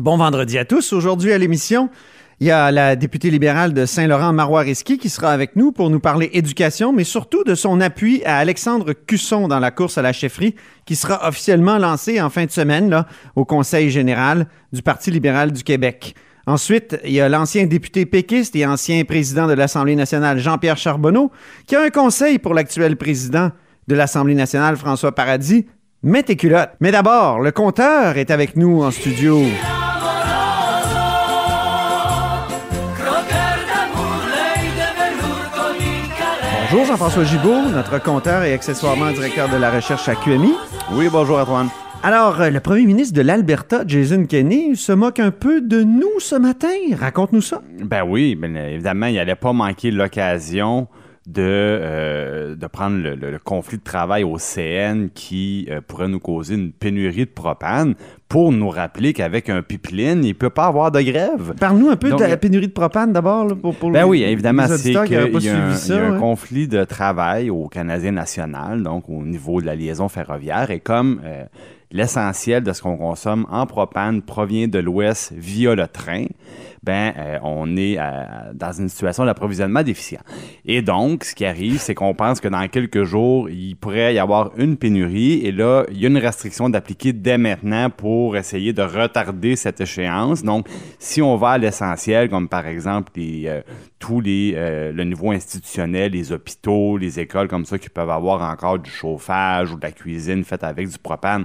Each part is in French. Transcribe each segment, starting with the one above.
Bon vendredi à tous. Aujourd'hui à l'émission, il y a la députée libérale de Saint-Laurent, Marois qui sera avec nous pour nous parler éducation, mais surtout de son appui à Alexandre Cusson dans la course à la chefferie, qui sera officiellement lancée en fin de semaine là, au Conseil général du Parti libéral du Québec. Ensuite, il y a l'ancien député péquiste et ancien président de l'Assemblée nationale, Jean-Pierre Charbonneau, qui a un conseil pour l'actuel président de l'Assemblée nationale, François Paradis. Mets tes culottes. Mais d'abord, le compteur est avec nous en studio. Bonjour Jean-François Gibault, notre compteur et accessoirement directeur de la recherche à QMI. Oui, bonjour Antoine. Alors, euh, le premier ministre de l'Alberta, Jason Kenney, se moque un peu de nous ce matin. Raconte-nous ça. Ben oui, ben, évidemment, il n'allait pas manquer l'occasion de, euh, de prendre le, le- le conflit de travail au CN qui euh, pourrait nous causer une pénurie de propane pour nous rappeler qu'avec un pipeline, il ne peut pas avoir de grève. Parle-nous un peu Donc, de la pénurie de propane d'abord. Pour, pour Ben les- oui, évidemment, c'est qu'il y a, un, ça. y a un conflit de travail au Canadien national, donc au niveau de la liaison ferroviaire, et comme euh, l'essentiel de ce qu'on consomme en propane provient de l'Ouest via le train, ben euh, on est euh, dans une situation d'approvisionnement déficient. Et donc, ce qui arrive, c'est qu'on pense que dans quelques jours, il pourrait y avoir une pénurie, et là, il y a une restriction d'appliquer dès maintenant pour essayer de retarder cette échéance. Donc, si on va à l'essentiel, comme par exemple euh, tous les, le niveau institutionnel, les hôpitaux, les écoles comme ça qui peuvent avoir encore du chauffage ou de la cuisine faite avec du propane,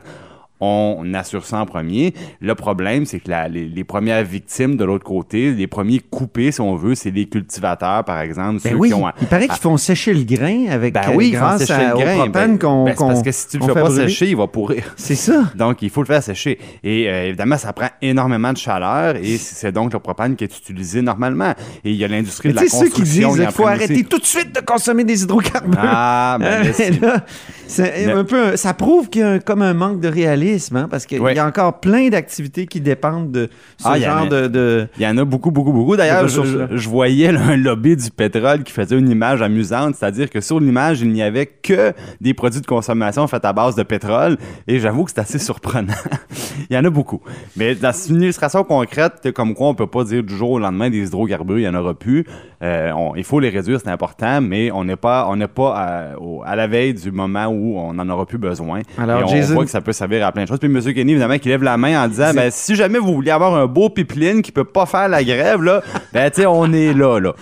on assure ça en premier. Le problème, c'est que la- les, les premières victimes de l'autre côté, les premiers coupés, si on veut, c'est les cultivateurs, par exemple, Ben ceux oui, qui ont... il paraît qu'ils font sécher le grain avec Ben euh, oui, grâce à- le au grain. propane Ben- qu'on ben, c'est parce que si tu le fais pas brûler. sécher, il va pourrir. C'est ça. Donc, il faut le faire sécher. Et euh, évidemment, ça prend énormément de chaleur et c'est donc le propane qui est utilisé normalement. Et il y a l'industrie de la tu sais, ceux qui construction. disent qu'il faut arrêter aussi. tout de suite de consommer des hydrocarbures. Ah, ben, mais c'est- là, c'est Mais- un peu, ça prouve qu'il y a un- comme un manque de réalisme, hein, parce qu'il Ouais. y a encore plein d'activités qui dépendent de ce Ah, genre a- de, de- Il y en a beaucoup, beaucoup, beaucoup. D'ailleurs, je, ressources-là. je- je voyais là, un lobby du pétrole qui faisait une image amusante, c'est-à-dire que sur l'image, il n'y avait que des produits de consommation faits à base de pétrole, et j'avoue que c'est assez surprenant. il y en a beaucoup. Mais dans une illustration concrète, comme quoi on peut pas dire du jour au lendemain des hydrocarbures, il y en aura plus. Euh, on- il faut les réduire, c'est important, mais on n'est pas, on n'est pas à, au- à la veille du moment où on n'en aura plus besoin. Alors, et on Jason- voit que ça peut servir à plein de choses. Puis M. Kenny, évidemment, qui lève la main en disant, ben, si jamais vous voulez avoir un beau pipeline qui peut pas faire la grève, là, ben, tu sais, on est là, là.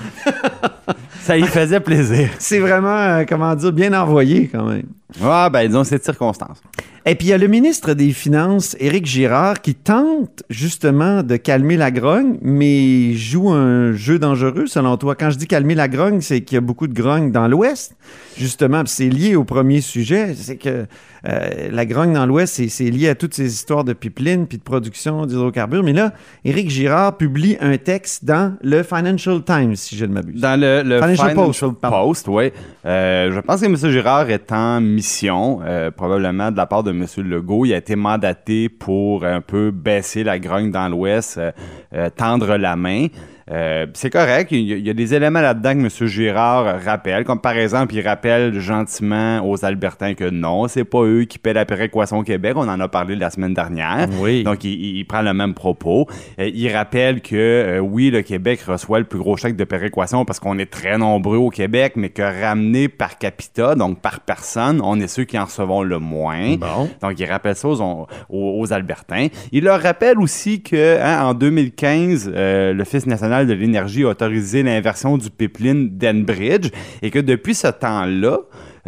ça y faisait plaisir. C'est vraiment, euh, comment dire, bien envoyé quand même. Ah, ben, disons, cette circonstance. Et puis il y a le ministre des Finances, Éric Girard, qui tente justement de calmer la grogne, mais joue un jeu dangereux selon toi. Quand je dis calmer la grogne, c'est qu'il y a beaucoup de grogne dans l'Ouest, justement. C'est lié au premier sujet, c'est que euh, la grogne dans l'Ouest, c'est- lié à toutes ces histoires de pipeline puis de production d'hydrocarbures. Mais là, Éric Girard publie un texte dans le Financial Times, si je ne m'abuse. Dans le, le Financial Financial, Post. Post, oui. Euh, je pense que M. Girard est en mission, euh, probablement de la part de M. Legault. Il a été mandaté pour un peu baisser la grogne dans l'Ouest, euh, euh, tendre la main. Euh, c'est correct, il y, a, il y a des éléments là-dedans que M. Girard rappelle, comme par exemple, il rappelle gentiment aux Albertains que non, c'est pas eux qui paient la péréquation au Québec, on en a parlé la semaine dernière. Oui. Donc, il, prend le même propos. Euh, il rappelle que, euh, oui, le Québec reçoit le plus gros chèque de péréquation parce qu'on est très nombreux au Québec, mais que ramené par capita, donc par personne, on est ceux qui en recevons le moins. Bon. Donc, il rappelle ça aux, aux- aux Albertains. Il leur rappelle aussi que hein, en 2015, euh, l'Office national de l'énergie a autorisé l'inversion du pipeline d'Enbridge et que depuis ce temps-là,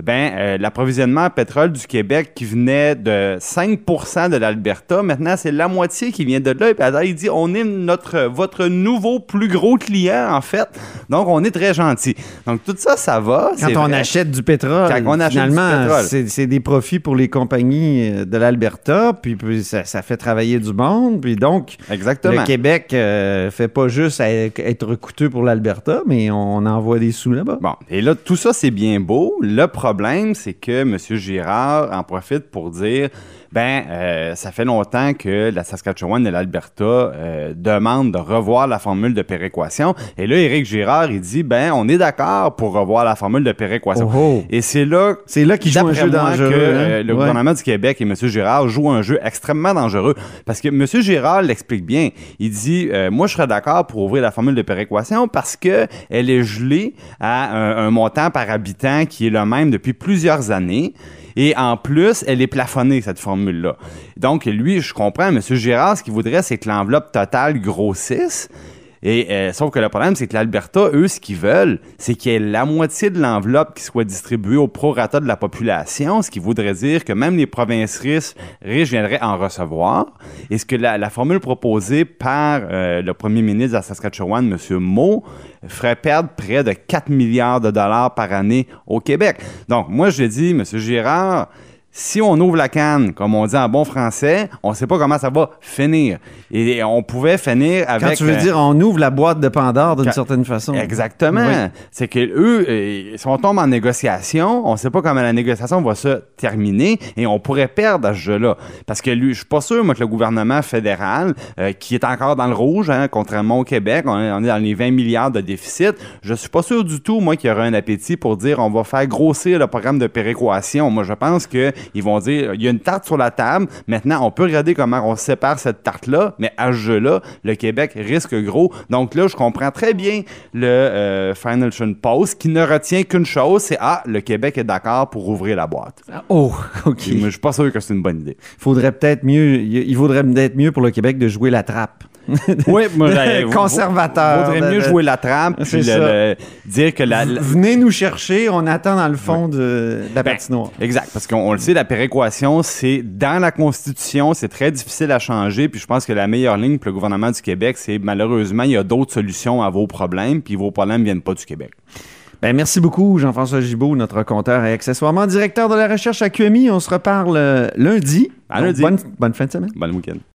ben, euh, l'approvisionnement en pétrole du Québec qui venait de 5% de l'Alberta, maintenant c'est la moitié qui vient de là. Et puis alors, il dit on est notre votre nouveau plus gros client en fait. Donc on est très gentil. Donc tout ça ça va. Quand on vrai. achète du pétrole, Quand on achète du finalement, c'est des profits pour les compagnies euh, de l'Alberta, puis, puis ça, ça fait travailler du monde, puis donc Exactement. le Québec euh, fait pas juste être coûteux pour l'Alberta, mais on envoie des sous là-bas. Bon, et là, tout ça, c'est bien beau. Le problème, c'est que M. Girard en profite pour dire ben euh, ça fait longtemps que la Saskatchewan et l'Alberta euh, demandent de revoir la formule de péréquation. Et là, Éric Girard, il dit, ben on est d'accord pour revoir la formule de péréquation. Oh, oh. Et c'est là, C'est là qu'il joue un jeu dangereux. que euh, hein? le Ouais. gouvernement du Québec et M. Girard jouent un jeu extrêmement dangereux. Parce que M. Girard l'explique bien. Il dit, euh, moi, je serais d'accord pour ouvrir la formule de péréquation parce que elle est gelée à un, un montant par habitant qui est le même depuis plusieurs années. Et en plus, elle est plafonnée, cette formule-là. Donc, lui, je comprends, M. Girard, ce qu'il voudrait, c'est que l'enveloppe totale grossisse. Et, euh, sauf que le problème, c'est que l'Alberta, eux, ce qu'ils veulent, c'est qu'il y ait la moitié de l'enveloppe qui soit distribuée au prorata de la population, ce qui voudrait dire que même les provinces riches, viendraient en recevoir. Et ce que la, la formule proposée par euh, le premier ministre de la Saskatchewan, M. Moe, ferait perdre près de 4 milliards de dollars par année au Québec. Donc, moi, je dis, M. Girard, si on ouvre la canne, comme on dit en bon français, on ne sait pas comment ça va finir. Et on pouvait finir avec... Quand tu veux euh, dire, on ouvre la boîte de Pandore d'une certaine façon. Exactement. Oui. C'est que eux, euh, si on tombe en négociation, on ne sait pas comment la négociation va se terminer et on pourrait perdre à ce jeu-là. Parce que lui, je suis pas sûr, moi, que le gouvernement fédéral, euh, qui est encore dans le rouge, hein, contrairement au Québec, on est, on est dans les 20 milliards de déficit, je suis pas sûr du tout, moi, qu'il y aura un appétit pour dire on va faire grossir le programme de péréquation. Moi, je pense qu'ils vont dire il y a une tarte sur la table, maintenant, on peut regarder comment on sépare cette tarte-là, mais à ce jeu-là, le Québec risque gros. Donc là, je comprends très bien le euh, Financial Post qui ne retient qu'une chose, c'est ah, le Québec est d'accord pour ouvrir la boîte. Oh, OK. Et moi, je suis pas sûr que c'est une bonne idée. Faudrait peut-être mieux, il il vaudrait peut-être mieux pour le Québec de jouer la trappe. Oui, moi, Conservateur. Vaudrait mieux jouer la trappe puis le- le- dire que la, la- Venez nous chercher, on attend dans le fond de, de la Ben, patinoire. Exact, parce qu'on on le sait, la péréquation, c'est dans la Constitution, c'est très difficile à changer, puis je pense que la meilleure ligne pour le gouvernement du Québec, c'est malheureusement, il y a d'autres solutions à vos problèmes, puis vos problèmes viennent pas du Québec. Ben, merci beaucoup, Jean-François Gibault, notre compteur et accessoirement directeur de la recherche à QMI. On se reparle euh, lundi. À lundi. Bonne, bonne fin de semaine. Bon week-end.